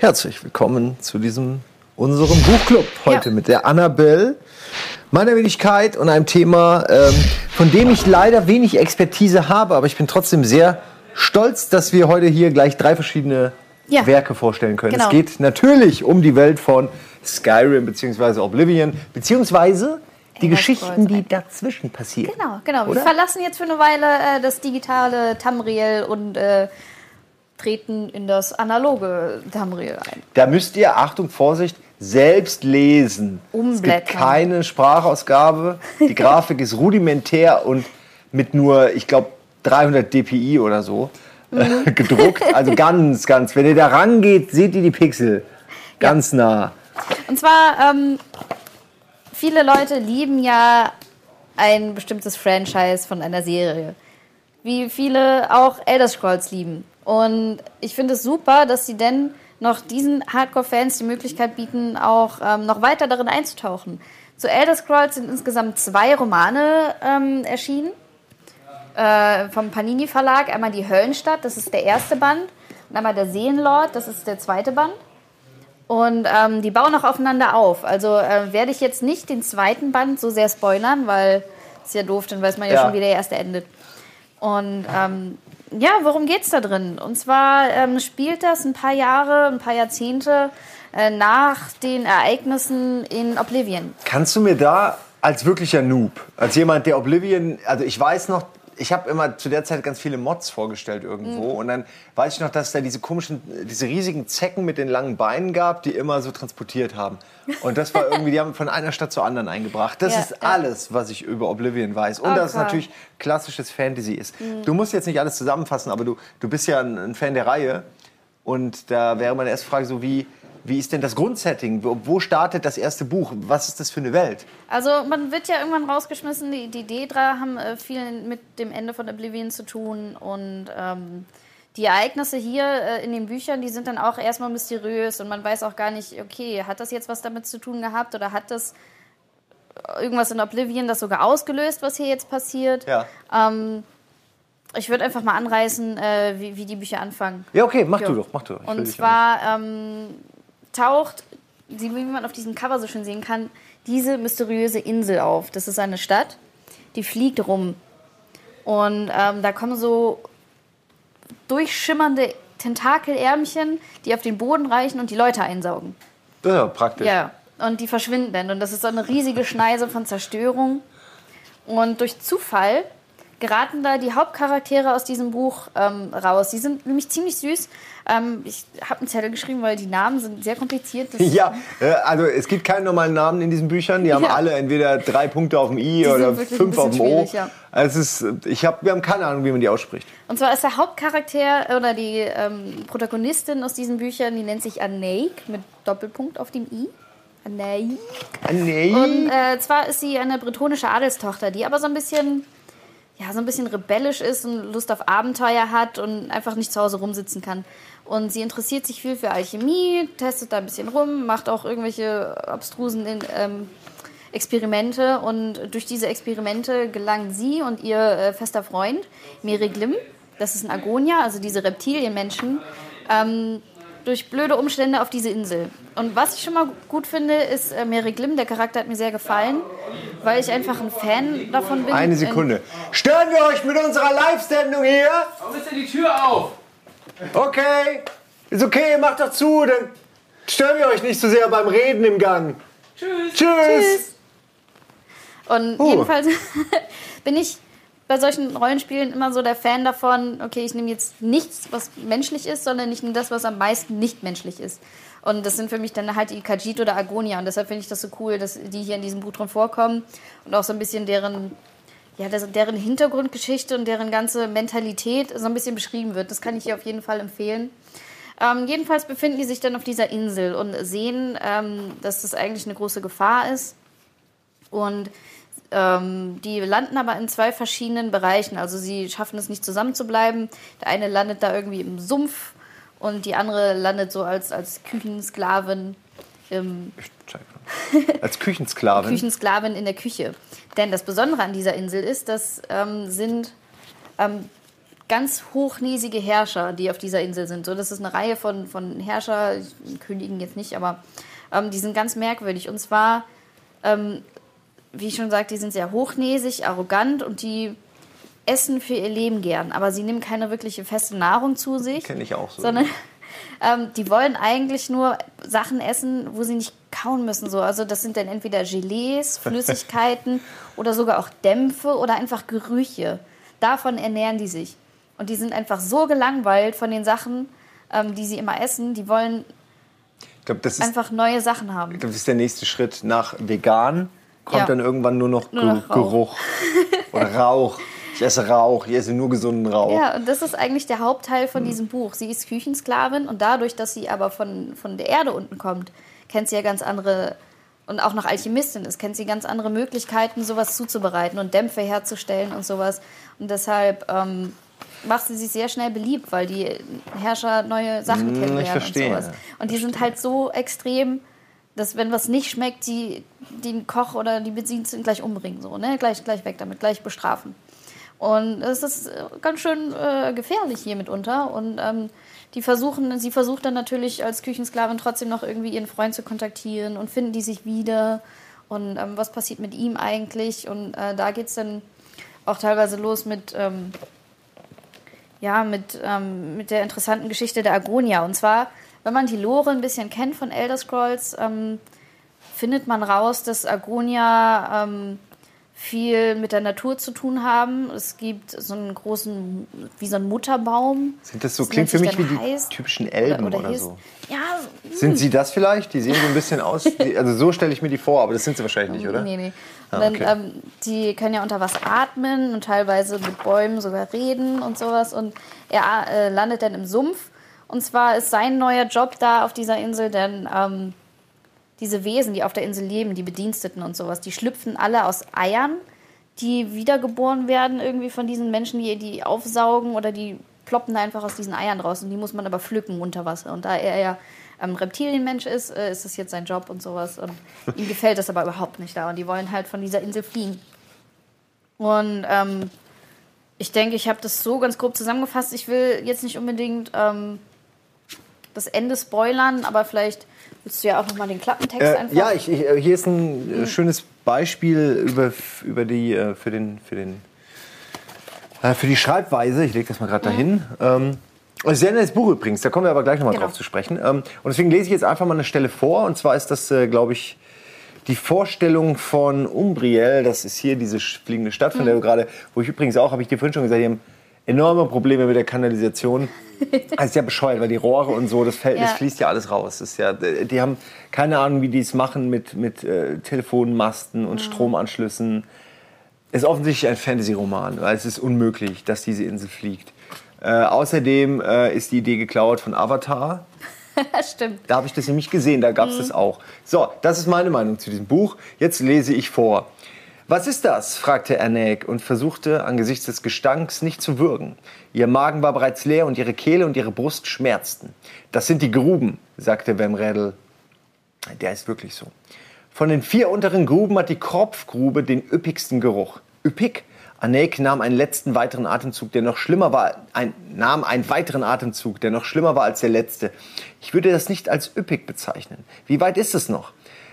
Herzlich willkommen zu diesem unserem Buchclub heute ja. mit der Annabelle, meiner Wenigkeit und einem Thema, ähm, von dem ich leider wenig Expertise habe, aber ich bin trotzdem sehr stolz, dass wir heute hier gleich drei verschiedene ja. Werke vorstellen können. Genau. Es geht natürlich um die Welt von Skyrim bzw. Oblivion beziehungsweise die Geschichten, die dazwischen passieren. Genau, genau. Oder? Wir verlassen jetzt für eine Weile äh, das digitale Tamriel und äh, treten in das analoge Tamriel ein. Da müsst ihr, Achtung, Vorsicht, selbst lesen. Umblättern. Es gibt keine Sprachausgabe. Die Grafik ist rudimentär und mit nur, ich glaube, 300 dpi oder so mhm. gedruckt. Also ganz, ganz. Wenn ihr da rangeht, seht ihr die Pixel. Ganz ja. nah. Und zwar, ähm, viele Leute lieben ja ein bestimmtes Franchise von einer Serie. Wie viele auch Elder Scrolls lieben. Und ich finde es super, dass sie denn noch diesen Hardcore-Fans die Möglichkeit bieten, auch ähm, noch weiter darin einzutauchen. Zu Elder Scrolls sind insgesamt zwei Romane ähm, erschienen äh, vom Panini Verlag. Einmal die Höllenstadt, das ist der erste Band, und einmal der Seenlord, das ist der zweite Band. Und ähm, die bauen auch aufeinander auf. Also äh, werde ich jetzt nicht den zweiten Band so sehr spoilern, weil es ja doof, dann weiß man ja, ja, schon, wie der erste endet. Und ähm, ja, worum geht es da drin? Und zwar ähm, spielt das ein paar Jahre, ein paar Jahrzehnte äh, nach den Ereignissen in Oblivion. Kannst du mir da als wirklicher Noob, als jemand, der Oblivion, also ich weiß noch, ich habe immer zu der Zeit ganz viele Mods vorgestellt irgendwo mhm. und dann weiß ich noch, dass es da diese komischen, diese riesigen Zecken mit den langen Beinen gab, die immer so transportiert haben. Und das war irgendwie, die haben von einer Stadt zur anderen eingebracht. Das ja, ist alles, was ich über Oblivion weiß. Und okay. dass es natürlich klassisches Fantasy ist. Mhm. Du musst jetzt nicht alles zusammenfassen, aber du, du bist ja ein, ein Fan der Reihe und da wäre meine erste Frage so, wie wie ist denn das Grundsetting? Wo, startet das erste Buch? Was ist das für eine Welt? Also man wird ja irgendwann rausgeschmissen. Die, die Dedra haben äh, viel mit dem Ende von Oblivion zu tun und ähm, die Ereignisse hier äh, in den Büchern, die sind dann auch erstmal mysteriös und man weiß auch gar nicht, okay, hat das jetzt was damit zu tun gehabt oder hat das irgendwas in Oblivion das sogar ausgelöst, was hier jetzt passiert? Ja. Ähm, ich würde einfach mal anreißen, äh, wie, wie, die Bücher anfangen. Ja, okay, mach jo. du doch, mach du. Ich und zwar ähm, taucht, wie man auf diesem Cover so schön sehen kann, diese mysteriöse Insel auf. Das ist eine Stadt, die fliegt rum. Und ähm, da kommen so durchschimmernde Tentakelärmchen, die auf den Boden reichen und die Leute einsaugen. Das ist ja praktisch. Ja, und die verschwinden dann. Und das ist so eine riesige Schneise von Zerstörung. Und durch Zufall geraten da die Hauptcharaktere aus diesem Buch ähm, raus. Die sind nämlich ziemlich süß. Ähm, ich habe einen Zettel geschrieben, weil die Namen sind sehr kompliziert. ja, äh, also es gibt keinen normalen Namen in diesen Büchern. Die haben ja. alle entweder drei Punkte auf dem I die oder fünf auf dem O. Ja. Also es ist, ich hab, wir haben keine Ahnung, wie man die ausspricht. Und zwar ist der Hauptcharakter oder die ähm, Protagonistin aus diesen Büchern, die nennt sich Anaik mit Doppelpunkt auf dem I. Anaik. Anaik. Und äh, zwar ist sie eine bretonische Adelstochter, die aber so ein bisschen ja, so ein bisschen rebellisch ist und Lust auf Abenteuer hat und einfach nicht zu Hause rumsitzen kann. Und sie interessiert sich viel für Alchemie, testet da ein bisschen rum, macht auch irgendwelche abstrusen ähm, Experimente. Und durch diese Experimente gelangen sie und ihr äh, fester Freund, Mary Glim, das ist ein Agonia, also diese Reptilienmenschen, ähm, durch blöde Umstände auf diese Insel. Und was ich schon mal gut finde, ist äh, Mary Glim. Der Charakter hat mir sehr gefallen, weil ich einfach ein Fan davon bin. Eine Sekunde. Stören wir euch mit unserer Live-Sendung hier? Warum ist denn die Tür auf? Okay. Ist okay, macht doch zu, dann stören wir euch nicht so sehr beim Reden im Gang. Tschüss. Tschüss. Tschüss. Und uh. jedenfalls bin ich bei solchen Rollenspielen immer so der Fan davon, okay, ich nehme jetzt nichts, was menschlich ist, sondern ich nehme das, was am meisten nicht menschlich ist. Und das sind für mich dann halt die Kajit oder Agonia. Und deshalb finde ich das so cool, dass die hier in diesem Buch drin vorkommen und auch so ein bisschen deren, ja, deren Hintergrundgeschichte und deren ganze Mentalität so ein bisschen beschrieben wird. Das kann ich hier auf jeden Fall empfehlen. Ähm, jedenfalls befinden die sich dann auf dieser Insel und sehen, ähm, dass das eigentlich eine große Gefahr ist. Und ähm, die landen aber in zwei verschiedenen Bereichen. Also sie schaffen es nicht zusammen zu bleiben. Der eine landet da irgendwie im Sumpf und die andere landet so als, als Küchensklavin im als Küchensklavin. Küchensklavin in der Küche. Denn das Besondere an dieser Insel ist, das ähm, sind ähm, ganz hochnäsige Herrscher, die auf dieser Insel sind. So, das ist eine Reihe von, von Herrscher, Königen jetzt nicht, aber ähm, die sind ganz merkwürdig. Und zwar, ähm, wie ich schon sagte, die sind sehr hochnäsig, arrogant und die essen für ihr Leben gern. Aber sie nehmen keine wirkliche feste Nahrung zu sich. Kenne ich auch so. Sondern ähm, die wollen eigentlich nur Sachen essen, wo sie nicht kauen müssen. So. Also das sind dann entweder Gelees, Flüssigkeiten oder sogar auch Dämpfe oder einfach Gerüche. Davon ernähren die sich. Und die sind einfach so gelangweilt von den Sachen, ähm, die sie immer essen. Die wollen glaube, das, ist- einfach neue Sachen haben. ich glaub, das ist der nächste Schritt. Nach vegan kommt Ja. dann irgendwann nur noch, Nur noch. Geruch oder Rauch. Ich esse Rauch, ich esse nur gesunden Rauch. Ja, und das ist eigentlich der Hauptteil von diesem Buch. Sie ist Küchensklavin und dadurch, dass sie aber von, von der Erde unten kommt, kennt sie ja ganz andere, und auch noch Alchemistin ist, kennt sie ganz andere Möglichkeiten, sowas zuzubereiten und Dämpfe herzustellen und sowas. Und deshalb ähm, macht sie sich sehr schnell beliebt, weil die Herrscher neue Sachen Hm, ich kennenlernen verstehe. und sowas. Und die sind halt so extrem, dass wenn was nicht schmeckt, die den Koch oder die Bediensteten gleich umbringen, so, ne? Gleich, gleich weg damit, gleich bestrafen. Und es ist äh, ganz schön äh, gefährlich hier mitunter. Und ähm, die versuchen, sie versucht dann natürlich als Küchensklavin trotzdem noch irgendwie ihren Freund zu kontaktieren und finden die sich wieder. Und ähm, was passiert mit ihm eigentlich? Und äh, da geht es dann auch teilweise los mit, ähm, ja, mit, ähm, mit der interessanten Geschichte der Agonia. Und zwar, wenn man die Lore ein bisschen kennt von Elder Scrolls, ähm, findet man raus, dass Agonia ähm, viel mit der Natur zu tun haben. Es gibt so einen großen, wie so einen Mutterbaum. Sind das so, Das klingt für mich wie die heißt. typischen Elben oder, hieß- so. Ja, Sind sie das vielleicht? Die sehen so ein bisschen aus. Also so stelle ich mir die vor, aber das sind sie wahrscheinlich nicht, oder? Nee, nee. Ah, Und dann, okay. ähm, die können ja unter Wasser atmen und teilweise mit Bäumen sogar reden und sowas. Und er äh, landet dann im Sumpf. Und zwar ist sein neuer Job da auf dieser Insel, denn ähm, diese Wesen, die auf der Insel leben, die Bediensteten und sowas, die schlüpfen alle aus Eiern, die wiedergeboren werden irgendwie von diesen Menschen, die die aufsaugen oder die ploppen einfach aus diesen Eiern raus. Und die muss man aber pflücken unter Wasser. Und da er ja ähm, Reptilienmensch ist, äh, ist das jetzt sein Job und sowas. Und ihm gefällt das aber überhaupt nicht da. Und die wollen halt von dieser Insel fliehen. Und ähm, ich denke, ich habe das so ganz grob zusammengefasst. Ich will jetzt nicht unbedingt ähm, das Ende spoilern, aber vielleicht willst du ja auch noch mal den Klappentext Äh, einfach. ja, ich, ich, äh, hier ist ein äh, schönes Beispiel über, über die, äh, für, den, für, den, äh, für die Schreibweise. Ich lege das mal gerade dahin. Ähm, ein sehr nettes Buch übrigens, da kommen wir aber gleich nochmal Genau. drauf zu sprechen. Ähm, und deswegen lese ich jetzt einfach mal eine Stelle vor. Und zwar ist das, glaube ich, die Vorstellung von Umbriel. Das ist hier diese fliegende Stadt, von der du gerade, wo ich übrigens auch, habe ich dir vorhin schon gesagt, die haben enorme Probleme mit der Kanalisation. Das ist ja bescheuert, weil die Rohre und so, das, fällt, das Ja. fließt ja alles raus. Das ist ja, die haben keine Ahnung, wie die es machen mit, mit äh, Telefonmasten und Stromanschlüssen. Ist offensichtlich ein Fantasy-Roman, weil es ist unmöglich, dass diese Insel fliegt. Äh, außerdem äh, ist die Idee geklaut von Avatar. Stimmt. Da habe ich das nämlich gesehen, da gab es das auch. So, das ist meine Meinung zu diesem Buch. Jetzt lese ich vor. Was ist das? fragte Ernäg und versuchte angesichts des Gestanks nicht zu würgen. Ihr Magen war bereits leer und ihre Kehle und ihre Brust schmerzten. Das sind die Gruben, sagte Wemredel. Der ist wirklich so. Von den vier unteren Gruben hat die Kropfgrube den üppigsten Geruch. Üppig? Anek nahm einen letzten weiteren Atemzug, der noch schlimmer war, ein, nahm einen weiteren Atemzug, der noch schlimmer war als der letzte. Ich würde das nicht als üppig bezeichnen. Wie weit ist es noch?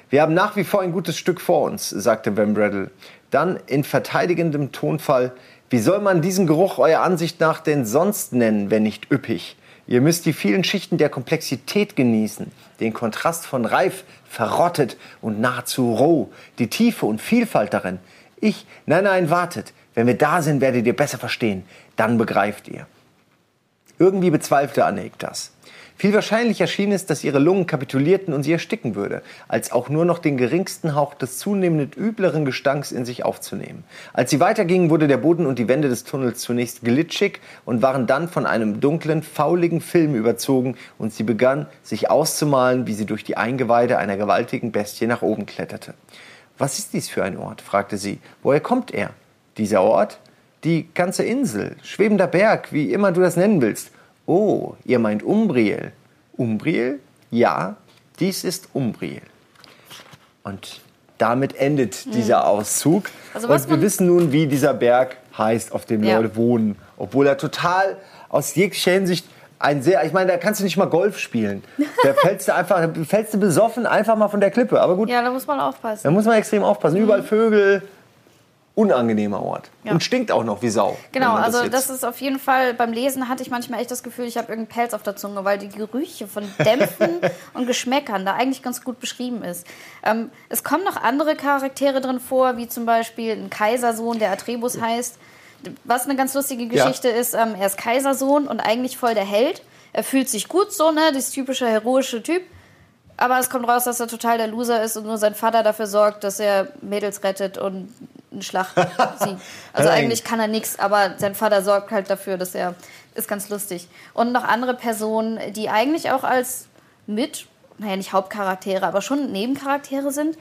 Wir haben nach wie vor ein gutes Stück vor uns, sagte Van Bradel. Dann in verteidigendem Tonfall, wie soll man diesen Geruch eurer Ansicht nach denn sonst nennen, wenn nicht üppig? Ihr müsst die vielen Schichten der Komplexität genießen, den Kontrast von reif, verrottet und nahezu roh, die Tiefe und Vielfalt darin. Ich, nein, nein, wartet. Wenn wir da sind, werdet ihr besser verstehen. Dann begreift ihr. Irgendwie bezweifelte Anek das. Viel wahrscheinlicher schien es, dass ihre Lungen kapitulierten und sie ersticken würde, als auch nur noch den geringsten Hauch des zunehmend übleren Gestanks in sich aufzunehmen. Als sie weitergingen, wurde der Boden und die Wände des Tunnels zunächst glitschig und waren dann von einem dunklen, fauligen Film überzogen und sie begann, sich auszumalen, wie sie durch die Eingeweide einer gewaltigen Bestie nach oben kletterte. Was ist dies für ein Ort? fragte sie. Woher kommt er? Dieser Ort? Die ganze Insel, schwebender Berg, wie immer du das nennen willst. Oh, ihr meint Umbriel. Umbriel? Ja, dies ist Umbriel. Und damit endet dieser Auszug. Also Und wir wissen nun, wie dieser Berg heißt, auf dem Ja. Leute wohnen. Obwohl er total aus jeglicher Hinsicht ein sehr, ich meine, da kannst du nicht mal Golf spielen. Da fällst du einfach, da fällst du besoffen einfach mal von der Klippe. Aber gut, Ja, da muss man aufpassen. da muss man extrem aufpassen. Überall Vögel, unangenehmer Ort. Ja. Und stinkt auch noch wie Sau. Genau, also jetzt- das ist auf jeden Fall, beim Lesen hatte ich manchmal echt das Gefühl, ich habe irgendeinen Pelz auf der Zunge, weil die Gerüche von Dämpfen und Geschmäckern da eigentlich ganz gut beschrieben ist. Ähm, es kommen noch andere Charaktere drin vor, wie zum Beispiel ein Kaisersohn, der Atrebus heißt. Was eine ganz lustige Geschichte ist, ähm, er ist Kaisersohn und eigentlich voll der Held. Er fühlt sich gut so, ne, das typische heroische Typ. Aber es kommt raus, dass er total der Loser ist und nur sein Vater dafür sorgt, dass er Mädels rettet und eine Schlacht sieht. Also eigentlich kann er nichts, aber sein Vater sorgt halt dafür, dass er ist ganz lustig. Und noch andere Personen, die eigentlich auch als mit, naja nicht Hauptcharaktere, aber schon Nebencharaktere sind,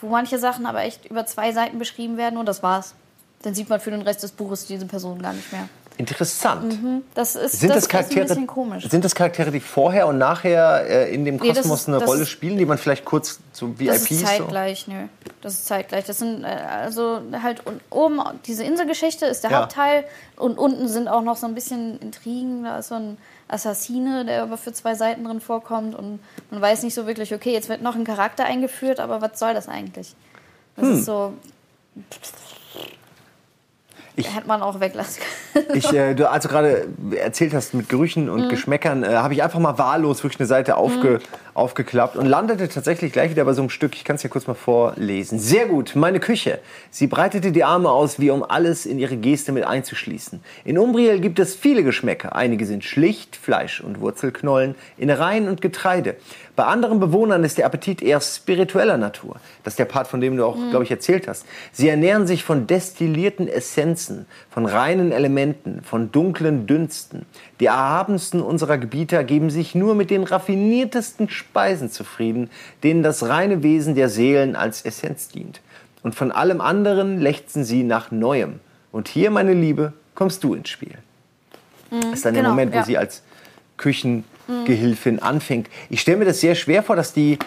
wo manche Sachen aber echt über zwei Seiten beschrieben werden und das war's. Dann sieht man für den Rest des Buches diese Personen gar nicht mehr. Interessant. Das ist, Sind das das, Charaktere, ist ein bisschen komisch. sind das Charaktere, die vorher und nachher äh, in dem Nee, Kosmos ist- eine Rolle ist- spielen, die man vielleicht kurz so VIPs Das ist so? zeitgleich, nö. Das ist zeitgleich. Das sind äh, also halt un- oben diese Inselgeschichte ist der Ja. Hauptteil und unten sind auch noch so ein bisschen Intrigen. Da ist so ein Assassine, der aber für zwei Seiten drin vorkommt und man weiß nicht so wirklich, okay, jetzt wird noch ein Charakter eingeführt, aber was soll das eigentlich? Das Hm. ist so. Ich- hätte man auch weglassen können. Ich, äh, du, als du gerade erzählt hast mit Gerüchen und Geschmäckern, äh, habe ich einfach mal wahllos wirklich eine Seite aufge, aufgeklappt und landete tatsächlich gleich wieder bei so einem Stück. Ich kann es ja kurz mal vorlesen. Sehr gut, meine Küche. Sie breitete die Arme aus, wie um alles in ihre Geste mit einzuschließen. In Umbriel gibt es viele Geschmäcker. Einige sind schlicht, Fleisch und Wurzelknollen, Innereien und Getreide. Bei anderen Bewohnern ist der Appetit eher spiritueller Natur. Das ist der Part, von dem du auch, glaube ich, erzählt hast. Sie ernähren sich von destillierten Essenzen, von reinen Elementen, von dunklen Dünsten. Die erhabensten unserer Gebieter geben sich nur mit den raffiniertesten Speisen zufrieden, denen das reine Wesen der Seelen als Essenz dient. Und von allem anderen lechzen sie nach Neuem. Und hier, meine Liebe, kommst du ins Spiel. Das ist dann der genau, Moment, wo ja. sie als Küchengehilfin anfängt. Ich stelle mir das sehr schwer vor, dass die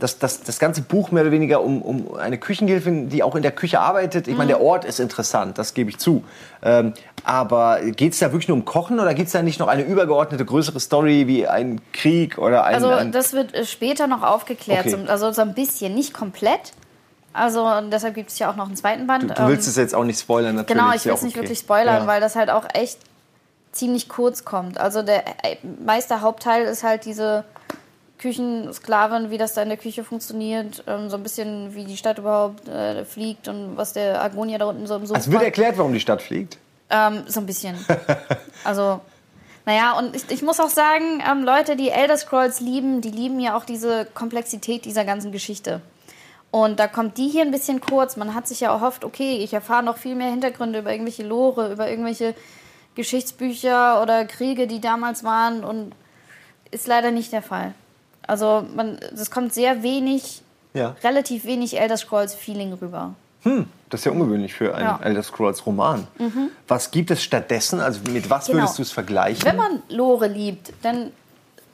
dass, dass das ganze Buch mehr oder weniger um, um eine Küchengehilfin, die auch in der Küche arbeitet. Ich meine, der Ort ist interessant, das gebe ich zu. Ähm, aber geht es da wirklich nur um Kochen oder gibt es da nicht noch eine übergeordnete, größere Story wie ein Krieg oder ein... Also ein das wird äh, später noch aufgeklärt, Okay. so, also so ein bisschen, nicht komplett. Also deshalb gibt es ja auch noch einen zweiten Band. du, du willst Ähm, es jetzt auch nicht spoilern, natürlich. Genau, ich will es nicht okay. wirklich spoilern, Ja. weil das halt auch echt ziemlich kurz kommt. Also der äh, meiste Hauptteil ist halt diese Küchensklavin, wie das da in der Küche funktioniert, ähm, so ein bisschen wie die Stadt überhaupt äh, fliegt und was der Argonia da unten so im Sumpf Es wird macht. erklärt, warum die Stadt fliegt. Ähm, so ein bisschen. Also, naja, und ich, ich muss auch sagen, ähm, Leute, die Elder Scrolls lieben, die lieben ja auch diese Komplexität dieser ganzen Geschichte. Und da kommt die hier ein bisschen kurz. Man hat sich ja erhofft, okay, ich erfahre noch viel mehr Hintergründe über irgendwelche Lore, über irgendwelche Geschichtsbücher oder Kriege, die damals waren. Und ist leider nicht der Fall. Also, man, es kommt sehr wenig, Ja. relativ wenig Elder Scrolls Feeling rüber. Das ist ja ungewöhnlich für einen Ja. Mhm. Elder Scrolls Roman. Was gibt es stattdessen? Also mit was Genau. würdest du es vergleichen? Wenn man Lore liebt, dann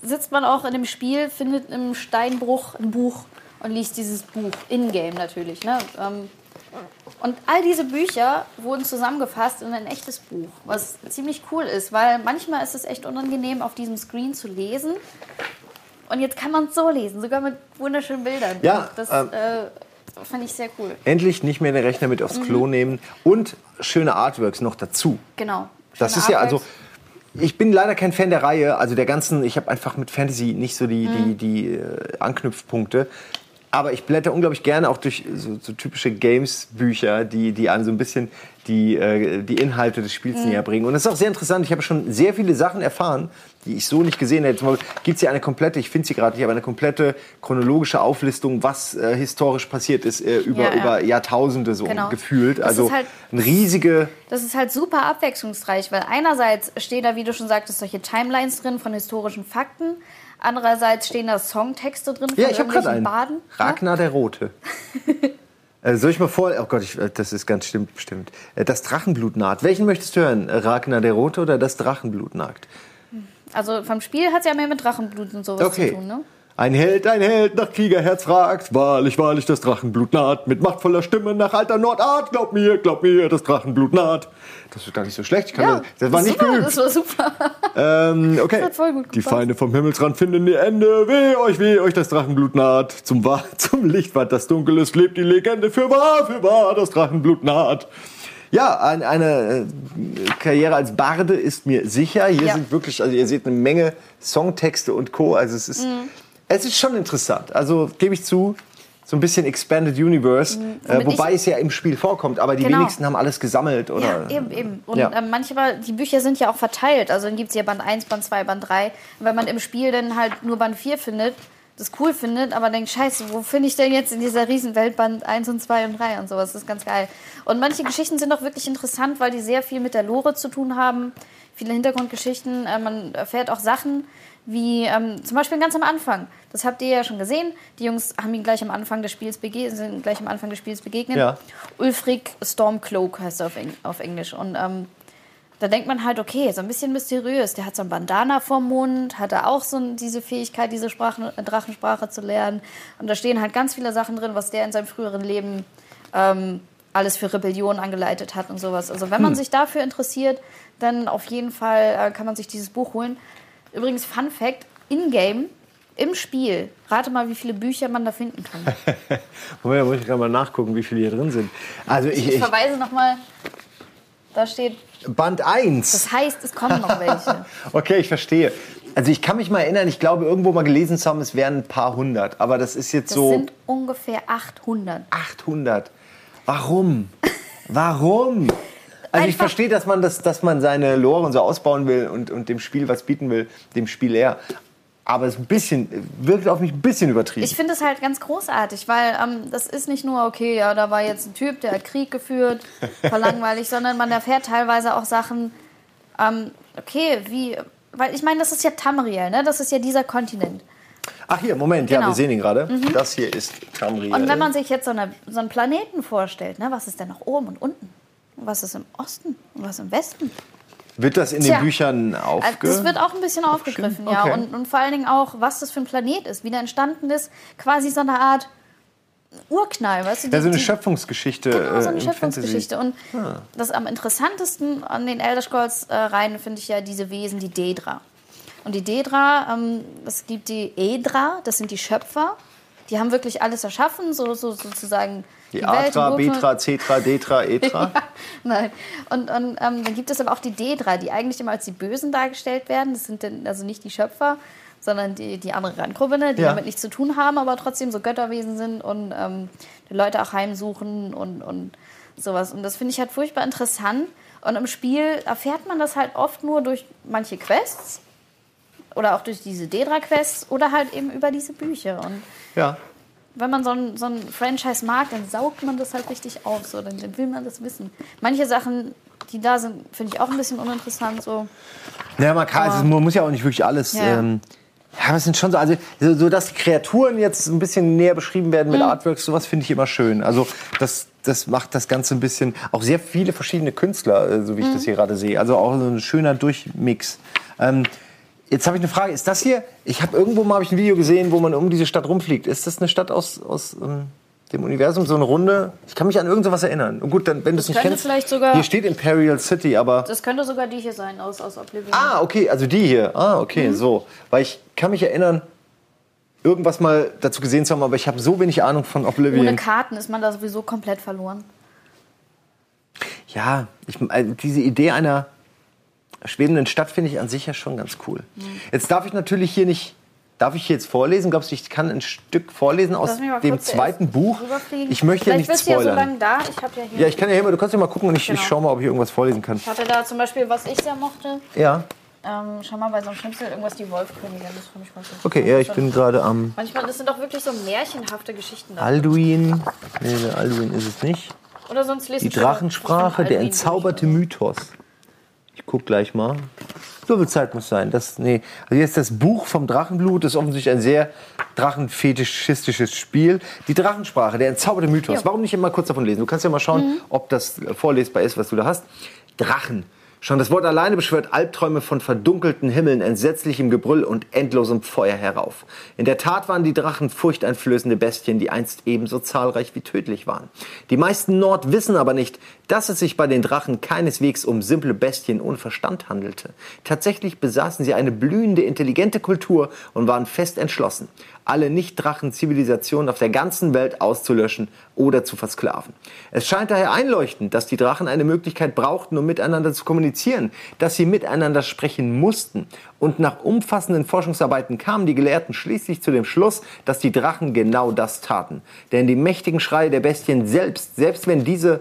sitzt man auch in dem Spiel, findet im Steinbruch ein Buch und liest dieses Buch. In-game natürlich. Ne? Ähm, Und all diese Bücher wurden zusammengefasst in ein echtes Buch, was ziemlich cool ist, weil manchmal ist es echt unangenehm, auf diesem Screen zu lesen. Und jetzt kann man es so lesen, sogar mit wunderschönen Bildern. Ja, das ähm, äh, fand ich sehr cool. Endlich nicht mehr den Rechner mit aufs Klo Mhm. nehmen und schöne Artworks noch dazu. Genau. Das ist ja also. Artworks. Ich bin leider kein Fan der Reihe, also der ganzen. Ich habe einfach mit Fantasy nicht so die, Mhm. die, die äh, Anknüpfpunkte. Aber ich blätter unglaublich gerne auch durch so, so typische Games-Bücher, die, die einem so ein bisschen die, äh, die Inhalte des Mhm. Spiels näher bringen. Und das ist auch sehr interessant. Ich habe schon sehr viele Sachen erfahren, die ich so nicht gesehen hätte. Gibt es hier eine komplette, ich finde sie gerade nicht, aber eine komplette chronologische Auflistung, was äh, historisch passiert ist, äh, über, Ja, ja. über Jahrtausende so Genau. gefühlt. Das Also ist halt- eine riesige. Das ist halt super abwechslungsreich, weil einerseits stehen da, wie du schon sagtest, solche Timelines drin von historischen Fakten. Andererseits stehen da Songtexte drin von Ja, ich habe gerade irgendwelchen einen. Baden. ne? Ragnar der Rote. äh, soll ich mal vor... Oh Gott, ich, äh, das ist ganz stimmt, bestimmt. Äh, Das Drachenblut nagt. Welchen möchtest du hören? Äh, Ragnar der Rote oder das Drachenblut nagt? Also vom Spiel hat es ja mehr mit Drachenblut und sowas Okay. zu tun, ne? Ein Held, ein Held nach Kriegerherz fragt, wahrlich, wahrlich, das Drachenblut naht. Mit machtvoller Stimme nach alter Nordart, glaub mir, glaub mir, das Drachenblut naht. Das ist gar nicht so schlecht. Ich kann Ja, das, das war nicht super, geübt. Das war super. Ähm, okay. Die. Feinde vom Himmelsrand finden ihr Ende. Weh euch, weh euch, das Drachenblut naht. Zum, Wahr, zum Licht ward das Dunkel ist, lebt die Legende. Für wahr, für wahr, das Drachenblut naht. Ja, ein, eine äh, Karriere als Barde ist mir sicher. Hier Ja. sind wirklich, also ihr seht eine Menge Songtexte und Co. Also es ist, Mhm. Es ist schon interessant. Also gebe ich zu, so ein bisschen Expanded Universe. Äh, Womit wobei ich- es ja im Spiel vorkommt, aber die Genau. wenigsten haben alles gesammelt. Oder? Ja, eben, eben. Und Ja. ähm, manchmal, die Bücher sind ja auch verteilt. Also dann gibt es ja Band 1, Band 2, Band 3. Und wenn man im Spiel dann halt nur Band 4 findet, das cool findet, aber denkt, scheiße, wo finde ich denn jetzt in dieser Riesenwelt Band 1 und 2 und 3 und sowas? Das ist ganz geil. Und manche Geschichten sind auch wirklich interessant, weil die sehr viel mit der Lore zu tun haben. Viele Hintergrundgeschichten. Äh, man erfährt auch Sachen, wie ähm, zum Beispiel ganz am Anfang. Das habt ihr ja schon gesehen. Die Jungs haben ihn gleich am Anfang des Spiels begegnet, sind gleich am Anfang des Spiels begegnet. Ja. Ulfric Stormcloak heißt er auf, Eng auf Englisch. Und ähm, da denkt man halt, okay, so ein bisschen mysteriös. Der hat so ein Bandana vorm Mund, hat er auch so diese Fähigkeit, diese Sprachen, äh, Drachensprache zu lernen. Und da stehen halt ganz viele Sachen drin, was der in seinem früheren Leben ähm, alles für Rebellion angeleitet hat und sowas. Also wenn man sich dafür interessiert, dann auf jeden Fall äh, kann man sich dieses Buch holen. Übrigens, Fun Fact, in-game, im Spiel, rate mal, wie viele Bücher man da finden kann. Moment, da muss ich gerade mal nachgucken, wie viele hier drin sind. Also ich, Ich ich, verweise nochmal, da steht, Band 1. das heißt, es kommen noch welche. Okay, ich verstehe. Also ich kann mich mal erinnern, ich glaube irgendwo mal gelesen zu haben, es wären ein paar hundert. Aber das ist jetzt Das so sind ungefähr 800. 800. Warum? Warum? Also ich verstehe, dass man, das, dass man seine Lore und so ausbauen will und, und dem Spiel was bieten will, dem Spiel eher. Aber es ist ein bisschen, wirkt auf mich ein bisschen übertrieben. Ich finde es halt ganz großartig, weil ähm, das ist nicht nur, okay, ja, da war jetzt ein Typ, der hat Krieg geführt, war langweilig, sondern man erfährt teilweise auch Sachen, ähm, okay, wie, weil ich meine, das ist ja Tamriel, ne? das ist ja dieser Kontinent. Ach hier, Moment, ja, Genau. wir sehen ihn gerade. Das hier ist Tamriel. Und wenn man sich jetzt so, eine, so einen Planeten vorstellt, ne? was ist denn nach oben und unten? Was ist im Osten und was im Westen? Wird das in Tja. den Büchern Also aufge... Das wird auch ein bisschen aufgegriffen, ja. Okay. Und, und vor allen Dingen auch, was das für ein Planet ist, wie der entstanden ist. Quasi so eine Art Urknall, weißt du? ja, so eine die- Schöpfungsgeschichte. Genau, so äh, eine im Schöpfungsgeschichte. Und Ah. das am interessantesten an den Elder Scrolls äh, Reihen finde ich ja diese Wesen, die Dedra. Und die Dedra, ähm, es gibt die Edra, das sind die Schöpfer. Die haben wirklich alles erschaffen, so, so sozusagen Die Atra, Betra, Cetra, Detra, Etra. Nein. Und, und ähm, dann gibt es aber auch die Dedra, die eigentlich immer als die Bösen dargestellt werden. Das sind dann also nicht die Schöpfer, sondern die, die andere Randgruppe, ne, die Ja. damit nichts zu tun haben, aber trotzdem so Götterwesen sind und ähm, die Leute auch heimsuchen und, und sowas. Und das finde ich halt furchtbar interessant. Und im Spiel erfährt man das halt oft nur durch manche Quests oder auch durch diese Dedra-Quests oder halt eben über diese Bücher. Und Ja. Wenn man so ein, so ein Franchise mag, dann saugt man das halt richtig auf. So. Dann, dann will man das wissen. Manche Sachen, die da sind, finde ich auch ein bisschen uninteressant. So. Ja, man, kann, also, man muss ja auch nicht wirklich alles. Ja. Ähm, ja, aber es sind schon so, also so, so dass die Kreaturen jetzt ein bisschen näher beschrieben werden Mhm. mit Artworks, sowas finde ich immer schön. Also das, das macht das Ganze ein bisschen, auch sehr viele verschiedene Künstler, äh, so wie ich Mhm. das hier gerade sehe. Also auch so ein schöner Durchmix. Ähm, jetzt habe ich eine Frage, ist das hier, ich habe irgendwo mal hab ich ein Video gesehen, wo man um diese Stadt rumfliegt. Ist das eine Stadt aus, aus ähm, dem Universum, so eine Runde? Ich kann mich an irgend sowas erinnern. Und gut, dann, wenn du es nicht kennst, hier steht Imperial City, aber... Das könnte sogar die hier sein aus, aus Oblivion. Ah, okay, also die hier. Ah, okay, Mhm. so. Weil ich kann mich erinnern, irgendwas mal dazu gesehen zu haben, aber ich habe so wenig Ahnung von Ohne Oblivion. Karten ist man da sowieso komplett verloren. Ja, ich, also diese Idee einer schwebenden Stadt finde ich an sich ja schon ganz cool. Jetzt darf ich natürlich hier nicht. Darf ich hier jetzt vorlesen? Glaubst du, ich kann ein Stück vorlesen aus mich dem zweiten Buch? Ich möchte ja Vielleicht nicht bist du ja so spoilern. lange da. Ich habe ja hier. ja, ich kann ja hier mal, du kannst ja mal gucken und ich, ich Genau. schau mal, ob ich irgendwas vorlesen kann. Ich hatte da zum Beispiel, was ich sehr mochte. Ja, Ähm, schau mal bei so einem Schnipsel irgendwas die Wolfkönigin. Das fand ich mal so. okay, ja, ich bin gerade am Manchmal, das sind doch wirklich so märchenhafte Geschichten da. Alduin. Nee, Alduin ist es nicht. Oder sonst lese Die ich schon- Drachensprache, der entzauberte. Mythos. Ich guck gleich mal. So viel Zeit muss sein. Das, nee. Also jetzt das Buch vom Drachenblut das ist offensichtlich ein sehr drachenfetischistisches Spiel. Die Drachensprache, der entzauberte Mythos. Ja. Mhm. Warum nicht immer kurz davon lesen? Du kannst ja mal schauen, ob das vorlesbar ist, was du da hast. Drachen. Schon das Wort alleine beschwört Albträume von verdunkelten Himmeln, entsetzlichem Gebrüll und endlosem Feuer herauf. In der Tat waren die Drachen furchteinflößende Bestien, die einst ebenso zahlreich wie tödlich waren. Die meisten Nord wissen aber nicht, dass es sich bei den Drachen keineswegs um simple Bestien ohne Verstand handelte. Tatsächlich besaßen sie eine blühende, intelligente Kultur und waren fest entschlossen, alle Nicht-Drachen-Zivilisationen auf der ganzen Welt auszulöschen oder zu versklaven. Es scheint daher einleuchtend, dass die Drachen eine Möglichkeit brauchten, um miteinander zu kommunizieren, dass sie miteinander sprechen mussten. Und nach umfassenden Forschungsarbeiten kamen die Gelehrten schließlich zu dem Schluss, dass die Drachen genau das taten. Denn die mächtigen Schreie der Bestien selbst, selbst wenn diese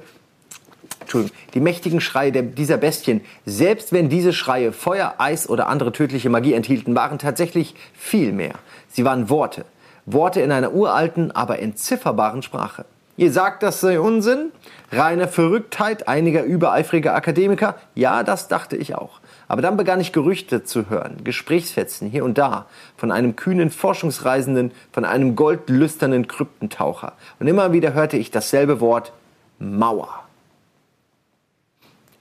Entschuldigung, die mächtigen Schreie der, dieser Bestien, selbst wenn diese Schreie Feuer, Eis oder andere tödliche Magie enthielten, waren tatsächlich viel mehr. Sie waren Worte. Worte in einer uralten, aber entzifferbaren Sprache. Ihr sagt, das sei Unsinn? Reine Verrücktheit einiger übereifriger Akademiker? Ja, das dachte ich auch. Aber dann begann ich Gerüchte zu hören, Gesprächsfetzen hier und da, von einem kühnen Forschungsreisenden, von einem goldlüsternen Kryptentaucher. Und immer wieder hörte ich dasselbe Wort Mauer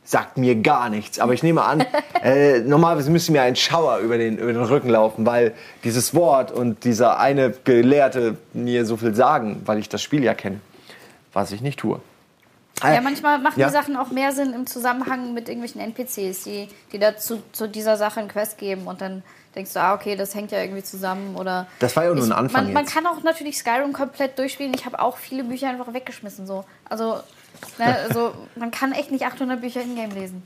sagt mir gar nichts. Aber ich nehme an, äh, normalerweise müsste mir ein Schauer über den, über den Rücken laufen, weil dieses Wort und dieser eine Gelehrte mir so viel sagen, weil ich das Spiel ja kenne, was ich nicht tue. Ja, manchmal machen Ja. die Sachen auch mehr Sinn im Zusammenhang mit irgendwelchen NPCs, die, die dazu zu dieser Sache einen Quest geben und dann denkst du, ah, okay, das hängt ja irgendwie zusammen oder. Das war ja nur ein Anfang Man, man kann auch natürlich Skyrim komplett durchspielen. Ich habe auch viele Bücher einfach weggeschmissen. So. Also, ne, also, man kann echt nicht 800 Bücher in-game lesen.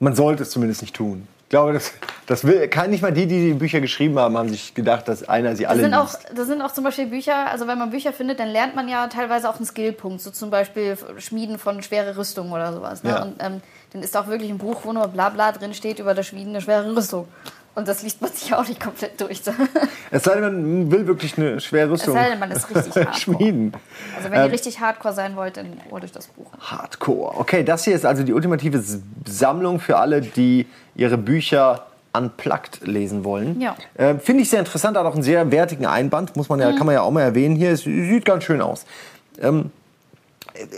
Man sollte es zumindest nicht tun. Ich glaube, das, das will, kann nicht mal die, die die Bücher geschrieben haben, haben sich gedacht, dass einer sie alle sind, auch, liest. da sind auch zum Beispiel Bücher, also wenn man Bücher findet, dann lernt man ja teilweise auch einen Skillpunkt, so zum Beispiel Schmieden von schwere Rüstung oder sowas. Ne? Ja. Und ähm, dann ist auch wirklich ein Buch, wo nur Blabla drin steht über das Schmieden eine schwere Rüstung. Und das liest man sich auch nicht komplett durch. Es sei denn, man will wirklich eine schwere Es Rüstung sei denn, man ist richtig hardcore. schmieden. Also wenn ihr richtig hardcore sein wollt, dann holt euch das Buch. Hardcore. Okay, das hier ist also die ultimative Sammlung für alle, die ihre Bücher unplugged lesen wollen. Ja. Äh, Finde ich sehr interessant, hat auch einen sehr wertigen Einband, muss man ja, kann man ja auch mal erwähnen hier. Es sieht ganz schön aus. Ähm,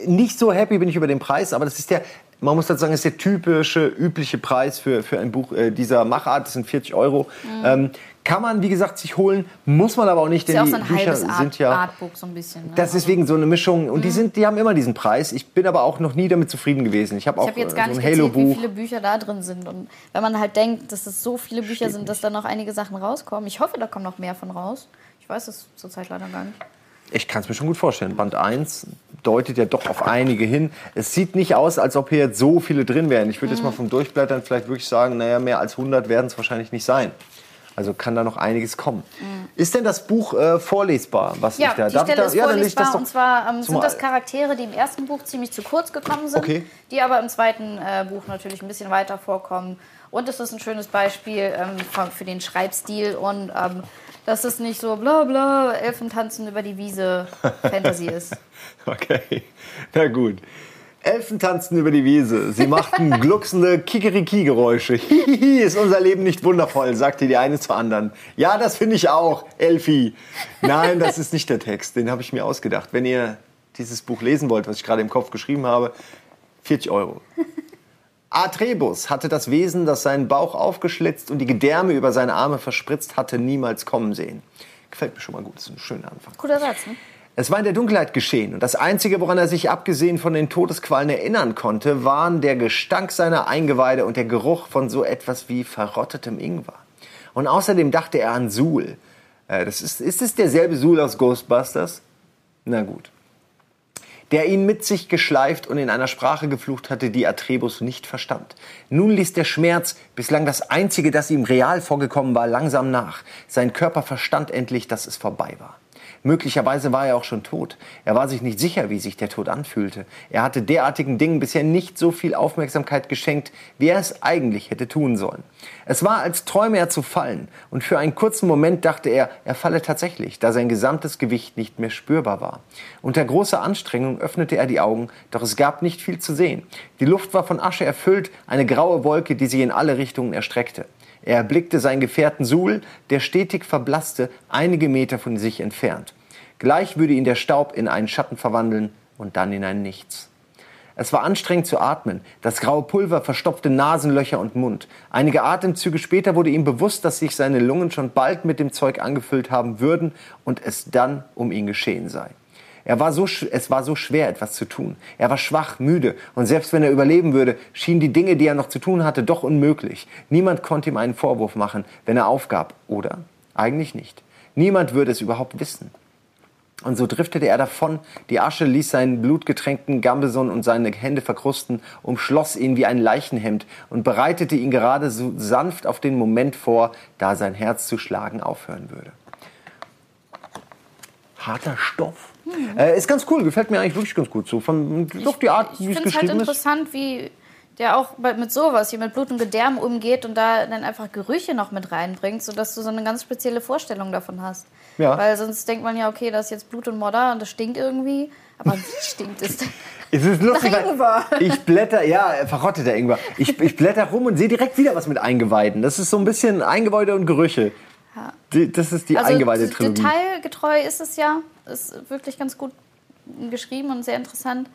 nicht so happy bin ich über den Preis, aber das ist der, man muss dazu sagen, ist der typische, übliche Preis für, für ein Buch äh, dieser Machart. Das sind 40 Euro. Ähm, kann man, wie gesagt, sich holen, muss man aber auch nicht, Mhm. Ist denn ja auch so die ein Bücher halbes Art, sind ja. Artbook so ein bisschen. Ne? Das ist deswegen so eine Mischung und die sind, die haben immer diesen Preis. Ich bin aber auch noch nie damit zufrieden gewesen. Ich habe auch Ich habe jetzt gar so nicht gezählt, wie viele Bücher da drin sind. Und wenn man halt denkt, dass es so viele Bücher Steht sind, dass da noch einige Sachen rauskommen. Ich hoffe, da kommen noch mehr von raus. Ich weiß es zurzeit leider gar nicht. Ich kann es mir schon gut vorstellen. Band 1 deutet ja doch auf einige hin. Es sieht nicht aus, als ob hier jetzt so viele drin wären. Ich würde Mhm. jetzt mal vom Durchblättern vielleicht wirklich sagen, naja, mehr als 100 werden es wahrscheinlich nicht sein. Also kann da noch einiges kommen. Ist denn das Buch äh, vorlesbar? Was Mhm. Ja, ich da, die darf Stelle da, ist ja, das vorlesbar. doch Und zwar ähm, sind das Charaktere, die im ersten Buch ziemlich zu kurz gekommen sind, Okay. die aber im zweiten äh, Buch natürlich ein bisschen weiter vorkommen. Und es ist ein schönes Beispiel ähm, für den Schreibstil und ähm, dass es nicht so bla bla, Elfen tanzen über die Wiese Fantasy ist. Okay, na gut. Elfen tanzten über die Wiese. Sie machten glucksende Kikeriki-Geräusche. Hihihi, ist unser Leben nicht wundervoll, sagte die eine zur anderen. Ja, das finde ich auch, Elfi. Nein, das ist nicht der Text, den habe ich mir ausgedacht. Wenn ihr dieses Buch lesen wollt, was ich gerade im Kopf geschrieben habe, 40 Euro. Atrebus hatte das Wesen, das seinen Bauch aufgeschlitzt und die Gedärme über seine Arme verspritzt hatte, niemals kommen sehen. Gefällt mir schon mal gut, das ist ein schöner Anfang. Guter Satz, ne? Es war in der Dunkelheit geschehen und das Einzige, woran er sich abgesehen von den Todesqualen erinnern konnte, waren der Gestank seiner Eingeweide und der Geruch von so etwas wie verrottetem Ingwer. Und außerdem dachte er an Suhl. Äh, das ist, ist es derselbe Suhl aus Ghostbusters? Na gut. Der ihn mit sich geschleift und in einer Sprache geflucht hatte, die Atrebus nicht verstand. Nun ließ der Schmerz, bislang das Einzige, das ihm real vorgekommen war, langsam nach. Sein Körper verstand endlich, dass es vorbei war. Möglicherweise war er auch schon tot. Er war sich nicht sicher, wie sich der Tod anfühlte. Er hatte derartigen Dingen bisher nicht so viel Aufmerksamkeit geschenkt, wie er es eigentlich hätte tun sollen. Es war, als träume er zu fallen, und für einen kurzen Moment dachte er, er falle tatsächlich, da sein gesamtes Gewicht nicht mehr spürbar war. Unter großer Anstrengung öffnete er die Augen, doch es gab nicht viel zu sehen. Die Luft war von Asche erfüllt, eine graue Wolke, die sich in alle Richtungen erstreckte. Er erblickte seinen Gefährten Suhl, der stetig verblasste, einige Meter von sich entfernt. Gleich würde ihn der Staub in einen Schatten verwandeln und dann in ein Nichts. Es war anstrengend zu atmen. Das graue Pulver verstopfte Nasenlöcher und Mund. Einige Atemzüge später wurde ihm bewusst, dass sich seine Lungen schon bald mit dem Zeug angefüllt haben würden und es dann um ihn geschehen sei. Er war so, es war so schwer, etwas zu tun. Er war schwach, müde und selbst wenn er überleben würde, schienen die Dinge, die er noch zu tun hatte, doch unmöglich. Niemand konnte ihm einen Vorwurf machen, wenn er aufgab, oder? Eigentlich nicht. Niemand würde es überhaupt wissen. Und so driftete er davon. Die Asche ließ seinen blutgetränkten Gambeson und seine Hände verkrusten, umschloss ihn wie ein Leichenhemd und bereitete ihn gerade so sanft auf den Moment vor, da sein Herz zu schlagen aufhören würde. Harter Stoff. Äh, ist ganz cool, gefällt mir eigentlich wirklich ganz gut. So von doch die Art, ich wie es finde es halt geschrieben ist. interessant, wie der auch mit sowas, hier mit Blut und Gedärm umgeht und da dann einfach Gerüche noch mit reinbringt, sodass du so eine ganz spezielle Vorstellung davon hast. Ja. Weil sonst denkt man ja, okay, das ist jetzt Blut und Modder und das stinkt irgendwie. Aber wie stinkt es denn? Es ist lustig, Ingwer. ich blätter, ja, verrotteter Ingwer. Ich, ich blätter rum und sehe direkt wieder was mit Eingeweiden. Das ist so ein bisschen Eingeweide und Gerüche. Die, das ist die Also Eingeweide-Trilogie. detailgetreu ist es ja. Ist wirklich ganz gut geschrieben und sehr interessant.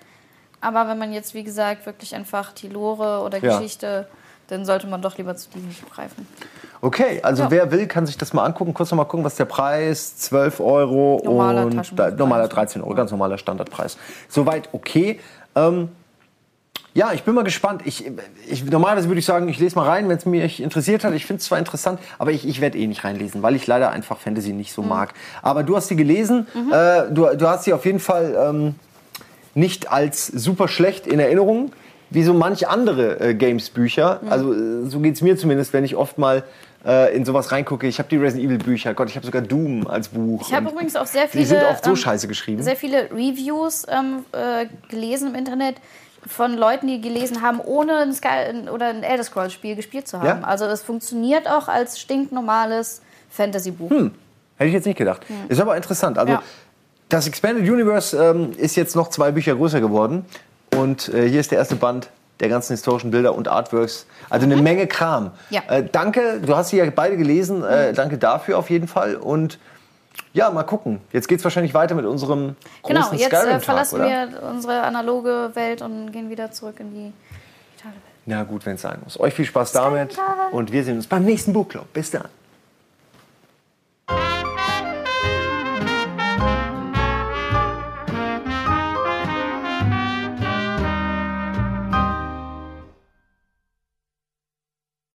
Aber wenn man jetzt, wie gesagt, wirklich einfach die Lore oder Ja. Geschichte, dann sollte man doch lieber zu diesem greifen. Okay, also Ja. wer will, kann sich das mal angucken. Kurz noch mal gucken, was der Preis 12 Euro Normaler und da, normaler 13 Euro, ganz normaler Standardpreis. Soweit okay. Ähm, ja, ich bin mal gespannt. Ich, ich, normalerweise würde ich sagen, ich lese mal rein, wenn es mich interessiert hat. Ich finde es zwar interessant, aber ich, ich werde eh nicht reinlesen, weil ich leider einfach Fantasy nicht Mhm. so mag. Aber du hast sie gelesen. Äh, du, du hast sie auf jeden Fall ähm, nicht als super schlecht in Erinnerung, wie so manch andere äh, Games-Bücher. Mhm. Also äh, so geht es mir zumindest, wenn ich oft mal äh, in sowas reingucke. Ich habe die Resident Evil-Bücher, Gott, ich habe sogar Doom als Buch. Ich habe übrigens auch sehr viele, Die sind oft so ähm, scheiße geschrieben. sehr viele Reviews ähm, äh, gelesen im Internet von Leuten, die gelesen haben, ohne ein Sky oder ein Elder Scrolls Spiel gespielt zu haben. Ja? Also es funktioniert auch als stinknormales Fantasy-Buch. Hätte ich jetzt nicht gedacht. Ist aber interessant. Also Ja. das Expanded Universe ähm, ist jetzt noch zwei Bücher größer geworden. Und äh, hier ist der erste Band der ganzen historischen Bilder und Artworks. Also eine Menge Kram. Mhm. Ja. Mhm. Äh, danke, du hast sie ja beide gelesen. Äh, danke dafür auf jeden Fall. Und ja, mal gucken. Jetzt geht es wahrscheinlich weiter mit unserem großen Genau, jetzt äh, verlassen wir unsere analoge Welt und gehen wieder zurück in die digitale Welt. Na gut, wenn es sein muss. Euch viel Spaß damit. Und wir sehen uns beim nächsten Buchclub. Bis dann.